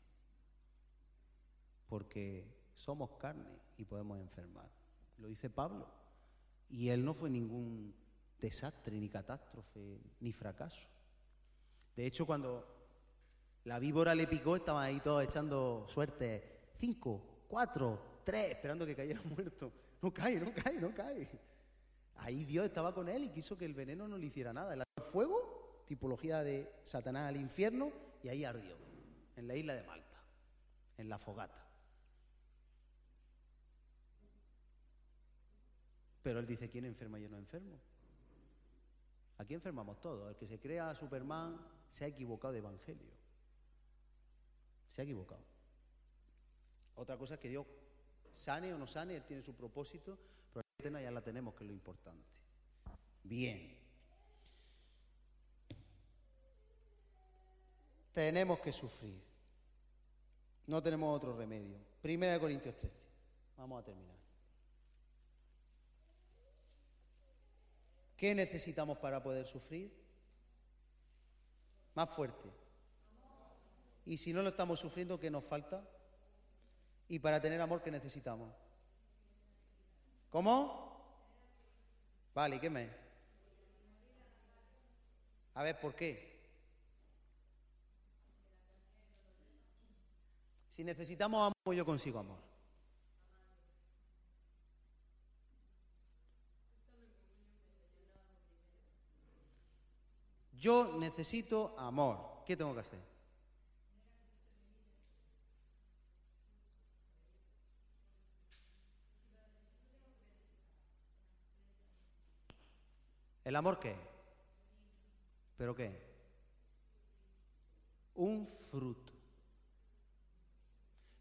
Porque somos carne y podemos enfermar. Lo dice Pablo. Y él no fue ningún desastre, ni catástrofe, ni fracaso. De hecho, cuando La víbora le picó, estaban ahí todos echando suerte. Cinco, cuatro, tres, esperando que cayera [LAUGHS] muerto. No cae, no cae, no cae. Ahí Dios estaba con él y quiso que el veneno no le hiciera nada. El fuego, tipología de Satanás al infierno, y ahí ardió, en la isla de Malta, en la fogata. Pero él dice, ¿quién enferma y yo no enfermo? Aquí enfermamos todos. El que se crea Superman se ha equivocado de evangelio. Se ha equivocado. Otra cosa es que Dios sane o no sane, Él tiene su propósito, pero la ya la tenemos, que es lo importante. Bien. Tenemos que sufrir. No tenemos otro remedio. Primera de Corintios 13. Vamos a terminar. ¿Qué necesitamos para poder sufrir? Más fuerte. Y si no lo estamos sufriendo, ¿qué nos falta? Y para tener amor, ¿qué necesitamos? ¿Cómo? Vale, ¿qué me? A ver, ¿por qué? Si necesitamos amor, yo consigo amor. Yo necesito amor. ¿Qué tengo que hacer? ¿El amor qué? ¿Pero qué? Un fruto.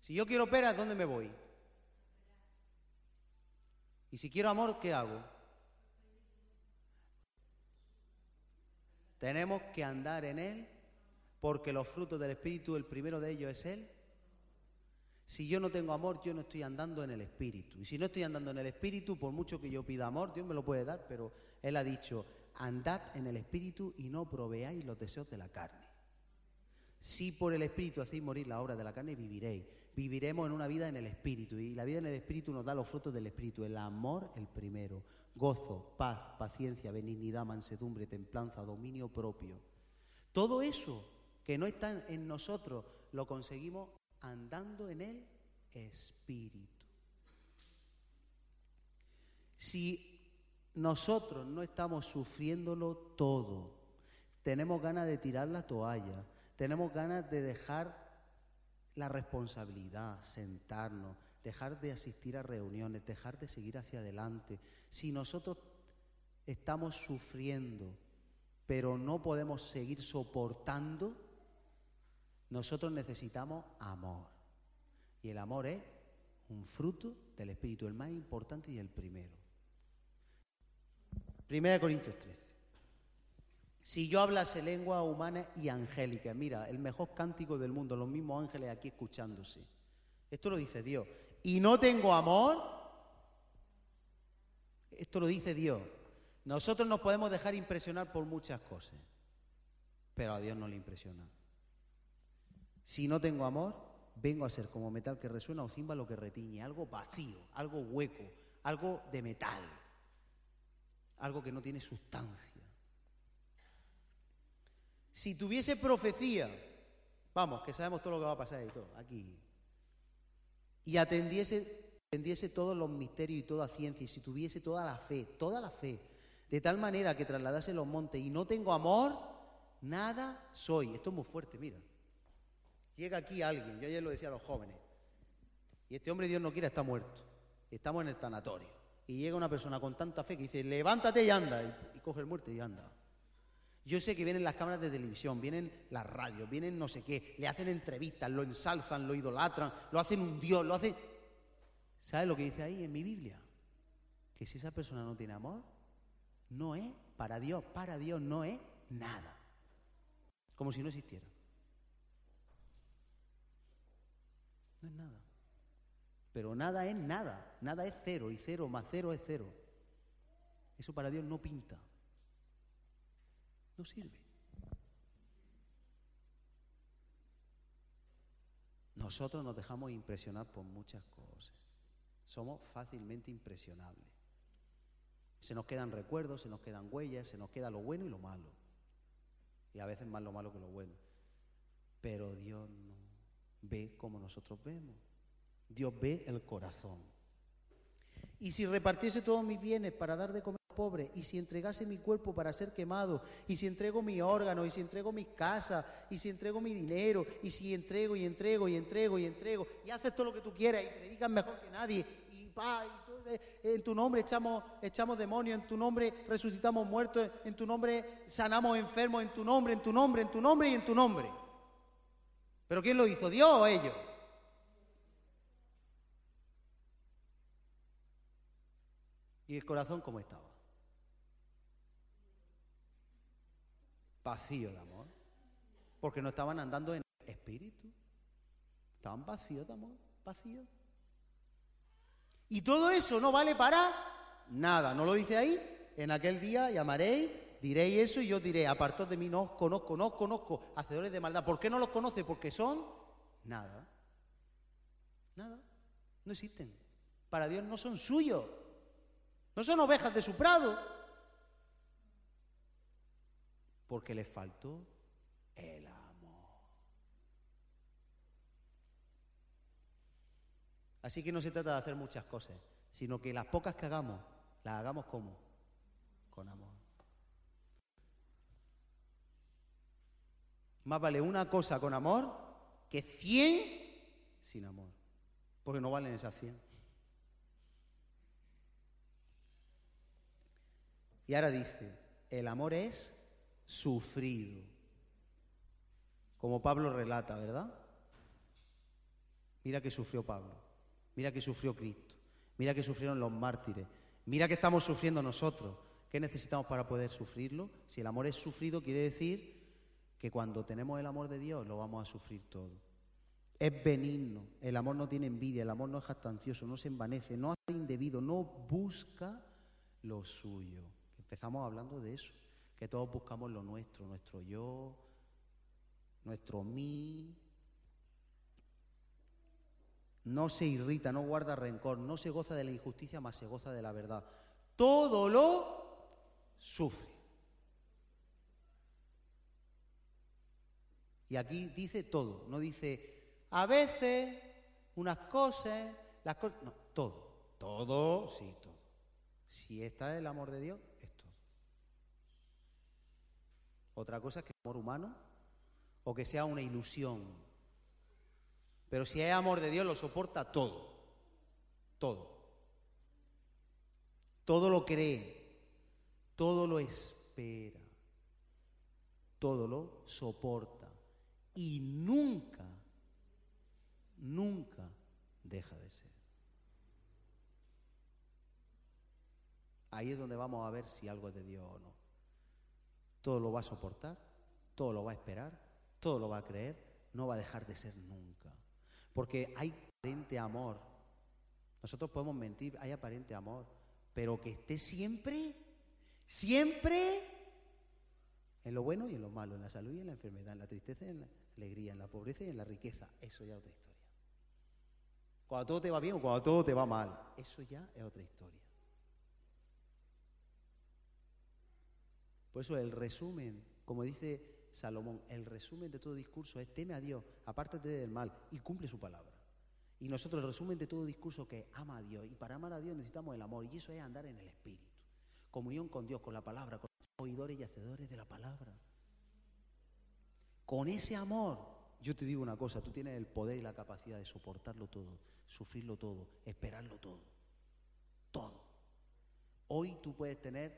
Si yo quiero peras, ¿dónde me voy? Y si quiero amor, ¿qué hago? Tenemos que andar en Él porque los frutos del Espíritu, el primero de ellos es Él. Si yo no tengo amor, yo no estoy andando en el Espíritu. Y si no estoy andando en el Espíritu, por mucho que yo pida amor, Dios me lo puede dar, pero Él ha dicho, andad en el Espíritu y no proveáis los deseos de la carne. Si por el Espíritu hacéis morir la obra de la carne, viviréis. Viviremos en una vida en el Espíritu. Y la vida en el Espíritu nos da los frutos del Espíritu. El amor, el primero. Gozo, paz, paciencia, benignidad, mansedumbre, templanza, dominio propio. Todo eso que no está en nosotros lo conseguimos andando en el Espíritu. Si nosotros no estamos sufriéndolo todo, tenemos ganas de tirar la toalla, tenemos ganas de dejar la responsabilidad, sentarnos, dejar de asistir a reuniones, dejar de seguir hacia adelante. Si nosotros estamos sufriendo, pero no podemos seguir soportando, nosotros necesitamos amor. Y el amor es un fruto del Espíritu, el más importante y el primero. Primera Corintios 13. Si yo hablase lengua humana y angélica, mira, el mejor cántico del mundo, los mismos ángeles aquí escuchándose. Esto lo dice Dios. Y no tengo amor, esto lo dice Dios. Nosotros nos podemos dejar impresionar por muchas cosas, pero a Dios no le impresiona. Si no tengo amor, vengo a ser como metal que resuena o címbalo que retiñe, algo vacío, algo hueco, algo de metal, algo que no tiene sustancia. Si tuviese profecía, vamos, que sabemos todo lo que va a pasar y todo, aquí, y atendiese, atendiese todos los misterios y toda ciencia, y si tuviese toda la fe, toda la fe, de tal manera que trasladase los montes y no tengo amor, nada soy. Esto es muy fuerte, mira. Llega aquí alguien, yo ayer lo decía a los jóvenes, y este hombre Dios no quiere está muerto, estamos en el tanatorio, y llega una persona con tanta fe que dice, levántate y anda, y, y coge el muerto y anda. Yo sé que vienen las cámaras de televisión, vienen las radios, vienen no sé qué, le hacen entrevistas, lo ensalzan, lo idolatran, lo hacen un Dios, lo hacen... ¿Sabe lo que dice ahí en mi Biblia? Que si esa persona no tiene amor, no es para Dios, para Dios no es nada. Como si no existiera. No es nada. Pero nada es nada. Nada es cero y cero más cero es cero. Eso para Dios no pinta. No sirve. Nosotros nos dejamos impresionar por muchas cosas. Somos fácilmente impresionables. Se nos quedan recuerdos, se nos quedan huellas, se nos queda lo bueno y lo malo. Y a veces más lo malo que lo bueno. Pero Dios no ve como nosotros vemos. Dios ve el corazón. Y si repartiese todos mis bienes para dar de comer pobres, y si entregase mi cuerpo para ser quemado, y si entrego mi órgano, y si entrego mis casas, y si entrego mi dinero, y si entrego y entrego y entrego y entrego, y haces todo lo que tú quieras, y predicas mejor que nadie, y, pa, y en tu nombre echamos, echamos demonios, en tu nombre resucitamos muertos, en tu nombre sanamos enfermos, en tu nombre, en tu nombre, en tu nombre y en tu nombre. ¿Pero quién lo hizo? ¿Dios o ellos? ¿Y el corazón cómo estaba? Vacío de amor. Porque no estaban andando en espíritu. Estaban vacíos de amor, vacíos. Y todo eso no vale para nada. ¿No lo dice ahí? En aquel día llamaréis, diréis eso y yo diré, apartaos de mí, no os conozco, no os conozco, hacedores de maldad. ¿Por qué no los conoce? Porque son nada. Nada. No existen. Para Dios no son suyos. No son ovejas de su prado. Porque les faltó el amor. Así que no se trata de hacer muchas cosas, sino que las pocas que hagamos, las hagamos como? Con amor. Más vale una cosa con amor que cien sin amor. Porque no valen esas cien. Y ahora dice, el amor es sufrido. Como Pablo relata, ¿verdad? Mira que sufrió Pablo, mira que sufrió Cristo, mira que sufrieron los mártires, mira que estamos sufriendo nosotros. ¿Qué necesitamos para poder sufrirlo? Si el amor es sufrido, quiere decir que cuando tenemos el amor de Dios lo vamos a sufrir todo. Es benigno, el amor no tiene envidia, el amor no es jactancioso, no se envanece, no hace indebido, no busca lo suyo. Empezamos hablando de eso, que todos buscamos lo nuestro, nuestro yo, nuestro mí. No se irrita, no guarda rencor, no se goza de la injusticia, más se goza de la verdad. Todo lo sufre. Y aquí dice todo, no dice a veces, unas cosas, las cosas, no, todo, todo, sí, todo. Si está el amor de Dios, es todo. Otra cosa es que amor humano o que sea una ilusión. Pero si hay amor de Dios, lo soporta todo. Todo. Todo lo cree. Todo lo espera. Todo lo soporta. Y nunca, nunca deja de ser. Ahí es donde vamos a ver si algo es de Dios o no. Todo lo va a soportar, todo lo va a esperar, todo lo va a creer, no va a dejar de ser nunca. Porque hay aparente amor. Nosotros podemos mentir, hay aparente amor, pero que esté siempre, siempre en lo bueno y en lo malo, en la salud y en la enfermedad, en la tristeza y en la alegría, en la pobreza y en la riqueza. Eso ya es otra historia. Cuando todo te va bien o cuando todo te va mal, eso ya es otra historia. Por eso el resumen, como dice Salomón, el resumen de todo discurso es teme a Dios, apártate del mal y cumple su palabra. Y nosotros el resumen de todo discurso que ama a Dios. Y para amar a Dios necesitamos el amor. Y eso es andar en el Espíritu. Comunión con Dios, con la palabra, con oidores y hacedores de la palabra. Con ese amor, yo te digo una cosa, tú tienes el poder y la capacidad de soportarlo todo, sufrirlo todo, esperarlo todo. Todo. Hoy tú puedes tener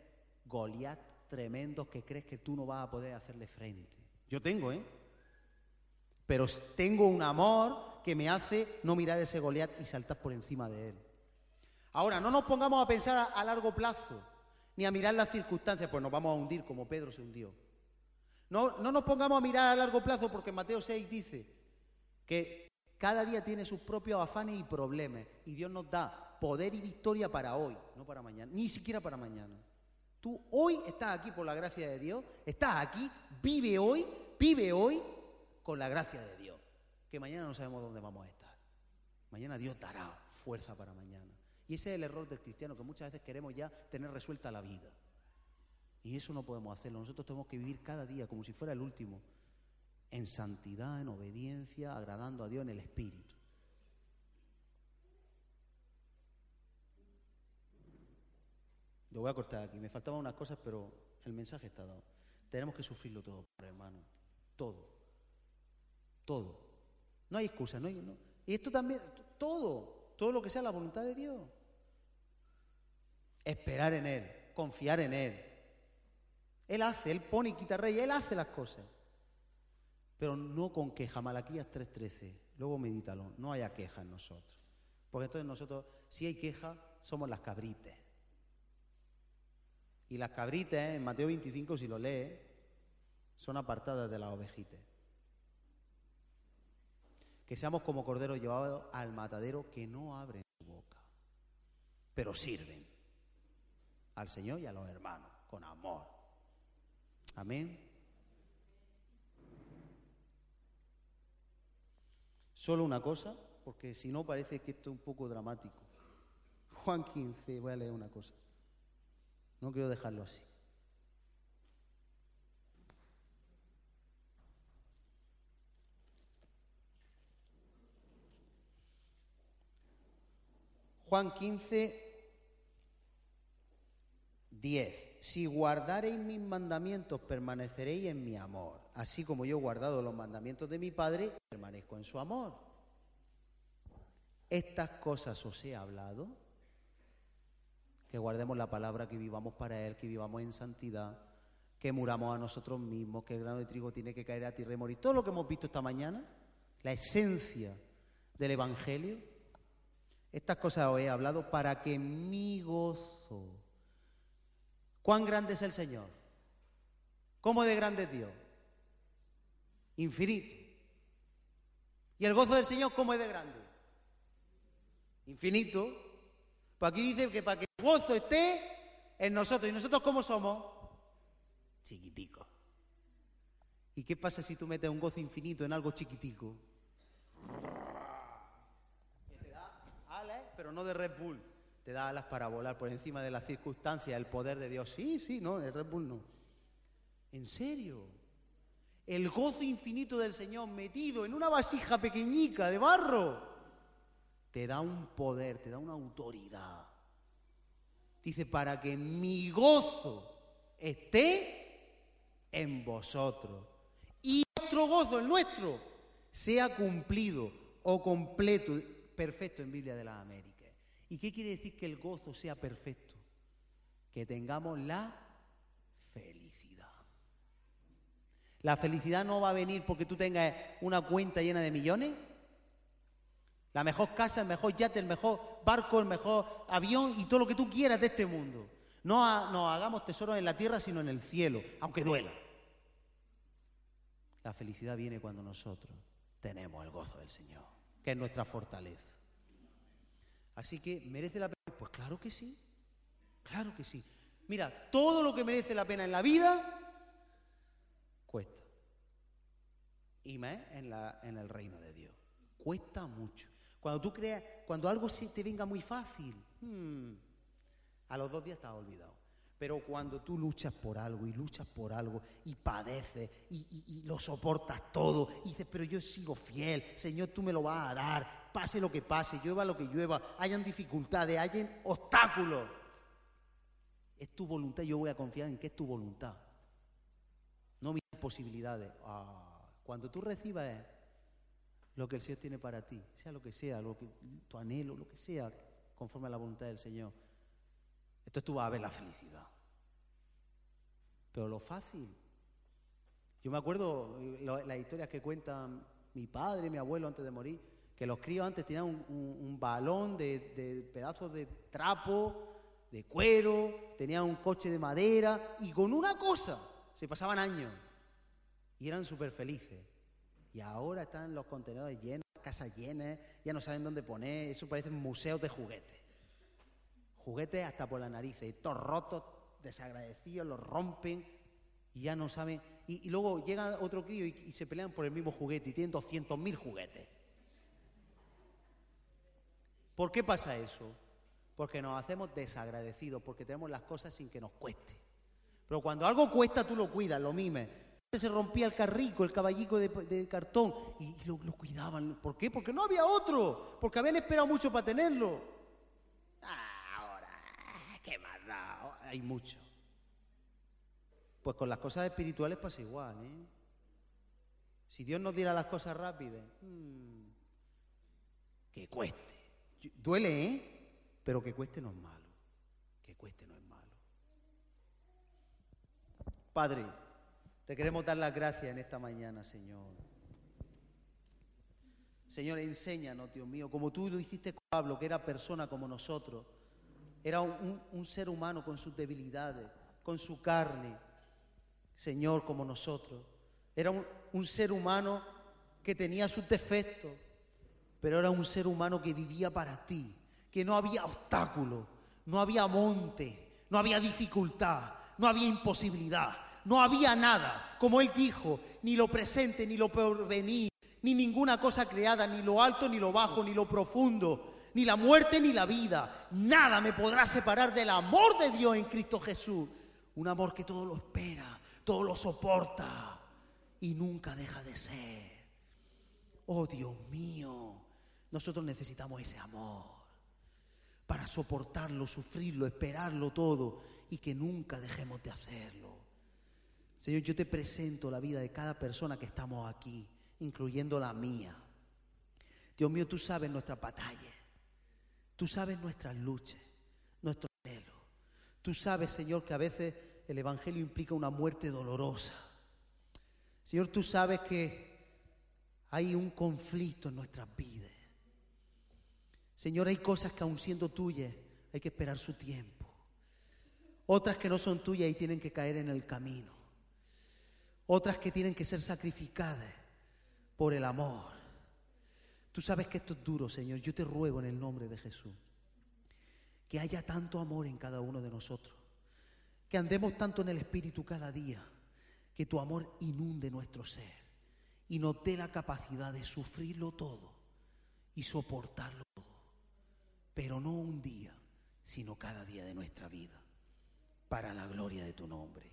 Goliat tremendos que crees que tú no vas a poder hacerle frente. Yo tengo, ¿eh? Pero tengo un amor que me hace no mirar ese Goliat y saltar por encima de él. Ahora, no nos pongamos a pensar a, a largo plazo, ni a mirar las circunstancias, pues nos vamos a hundir como Pedro se hundió. No, no nos pongamos a mirar a largo plazo porque Mateo 6 dice que cada día tiene sus propios afanes y problemas y Dios nos da poder y victoria para hoy, no para mañana, ni siquiera para mañana. Tú hoy estás aquí por la gracia de Dios, estás aquí, vive hoy, vive hoy con la gracia de Dios. Que mañana no sabemos dónde vamos a estar. Mañana Dios dará fuerza para mañana. Y ese es el error del cristiano, que muchas veces queremos ya tener resuelta la vida. Y eso no podemos hacerlo. Nosotros tenemos que vivir cada día como si fuera el último, en santidad, en obediencia, agradando a Dios en el Espíritu. Lo voy a cortar aquí. Me faltaban unas cosas, pero el mensaje está dado. Tenemos que sufrirlo todo, hermano. Todo. Todo. No hay excusa. No. Y esto también, todo. Todo lo que sea la voluntad de Dios. Esperar en Él. Confiar en Él. Él hace, Él pone y quita rey. Él hace las cosas. Pero no con queja. Malaquías 3.13. Luego medítalo. No haya queja en nosotros. Porque entonces nosotros, si hay queja, somos las cabrites. Y las cabritas, en Mateo 25, si lo lee, son apartadas de las ovejitas. Que seamos como corderos llevados al matadero que no abren su boca, pero sirven al Señor y a los hermanos con amor. Amén. Solo una cosa, porque si no parece que esto es un poco dramático. Juan 15, voy a leer una cosa. No quiero dejarlo así. Juan 15, 10. Si guardareis mis mandamientos, permaneceréis en mi amor. Así como yo he guardado los mandamientos de mi Padre, permanezco en su amor. Estas cosas os he hablado que guardemos la palabra, que vivamos para Él, que vivamos en santidad, que muramos a nosotros mismos, que el grano de trigo tiene que caer a tierra y morir. Todo lo que hemos visto esta mañana, la esencia del Evangelio, estas cosas os he hablado para que mi gozo. ¿Cuán grande es el Señor? ¿Cómo de grande es Dios? Infinito. ¿Y el gozo del Señor cómo es de grande? Infinito. Pues aquí dice que para que el gozo esté en nosotros. ¿Y nosotros cómo somos? Chiquiticos. ¿Y qué pasa si tú metes un gozo infinito en algo chiquitico? Que te da alas, pero no de Red Bull. Te da alas para volar por encima de las circunstancias, el poder de Dios. Sí, sí, no, el Red Bull no. En serio. El gozo infinito del Señor metido en una vasija pequeñica de barro te da un poder, te da una autoridad. Dice, para que mi gozo esté en vosotros y nuestro gozo, el nuestro, sea cumplido o completo, perfecto en Biblia de las Américas. ¿Y qué quiere decir que el gozo sea perfecto? Que tengamos la felicidad. La felicidad no va a venir porque tú tengas una cuenta llena de millones. La mejor casa, el mejor yate, el mejor barco, el mejor avión y todo lo que tú quieras de este mundo. No nos hagamos tesoros en la tierra, sino en el cielo, aunque duela. La felicidad viene cuando nosotros tenemos el gozo del Señor, que es nuestra fortaleza. Así que, ¿merece la pena? Pues claro que sí, claro que sí. Mira, todo lo que merece la pena en la vida cuesta. Y más en, la- en el reino de Dios. Cuesta mucho. Cuando tú creas, cuando algo te venga muy fácil, hmm, a los dos días estás olvidado. Pero cuando tú luchas por algo y luchas por algo y padeces y lo soportas todo y dices, pero yo sigo fiel, Señor, tú me lo vas a dar, pase lo que pase, llueva lo que llueva, hayan dificultades, hayan obstáculos. Es tu voluntad, yo voy a confiar en que es tu voluntad, no mis posibilidades. Ah, cuando tú recibas lo que el Señor tiene para ti, sea lo que sea, lo que, tu anhelo, lo que sea, conforme a la voluntad del Señor, entonces tú vas a ver la felicidad. Pero lo fácil. Yo me acuerdo eh, lo- las historias que cuentan mi padre, mi abuelo antes de morir, que los críos antes tenían un, balón de, de pedazos de trapo, de cuero, tenían un coche de madera y con una cosa se pasaban años y eran súper felices. Y ahora están los contenedores llenos, casas llenas, ya no saben dónde poner, eso parecen museos de juguetes. Juguetes hasta por la nariz, y todos rotos, desagradecidos, los rompen y ya no saben. Y, y luego llega otro crío y, y se pelean por el mismo juguete y tienen 200.000 juguetes. ¿Por qué pasa eso? Porque nos hacemos desagradecidos, porque tenemos las cosas sin que nos cueste. Pero cuando algo cuesta, tú lo cuidas, lo mimes. Se rompía el carrico, el caballico de, de cartón, y, lo, lo cuidaban. ¿Por qué? Porque no había otro, porque habían esperado mucho para tenerlo. Ah, ahora, ¿qué más da? Hay mucho. Pues con las cosas espirituales pasa igual, ¿eh? Si Dios nos diera las cosas rápidas, mm, que cueste. Duele, ¿eh? Pero que cueste no es malo. Que cueste no es malo. Padre, te queremos dar las gracias en esta mañana, Señor. Señor, enséñanos, Dios mío, como tú lo hiciste con Pablo, que era persona como nosotros. Era un, ser humano con sus debilidades, con su carne. Señor, como nosotros. Era un ser humano que tenía sus defectos, pero era un ser humano que vivía para ti, que no había obstáculo, no había monte, no había dificultad, no había imposibilidad, no había nada, como él dijo, ni lo presente, ni lo porvenir, ni ninguna cosa creada, ni lo alto, ni lo bajo, ni lo profundo, ni la muerte, ni la vida, nada me podrá separar del amor de Dios en Cristo Jesús, un amor que todo lo espera, todo lo soporta y nunca deja de ser. Oh Dios mío, nosotros necesitamos ese amor para soportarlo, sufrirlo, esperarlo todo y que nunca dejemos de hacerlo. Señor, yo te presento la vida de cada persona que estamos aquí, incluyendo la mía. Dios mío, tú sabes nuestras batallas, tú sabes nuestras luchas, nuestros anhelos. Tú sabes, Señor, que a veces el Evangelio implica una muerte dolorosa. Señor, tú sabes que hay un conflicto en nuestras vidas. Señor, hay cosas que aun siendo tuyas hay que esperar su tiempo. Otras que no son tuyas y tienen que caer en el camino. Otras que tienen que ser sacrificadas por el amor. Tú sabes que esto es duro, Señor. Yo te ruego en el nombre de Jesús que haya tanto amor en cada uno de nosotros. Que andemos tanto en el Espíritu cada día. Que tu amor inunde nuestro ser y nos dé la capacidad de sufrirlo todo y soportarlo todo. Pero no un día, sino cada día de nuestra vida. Para la gloria de tu nombre.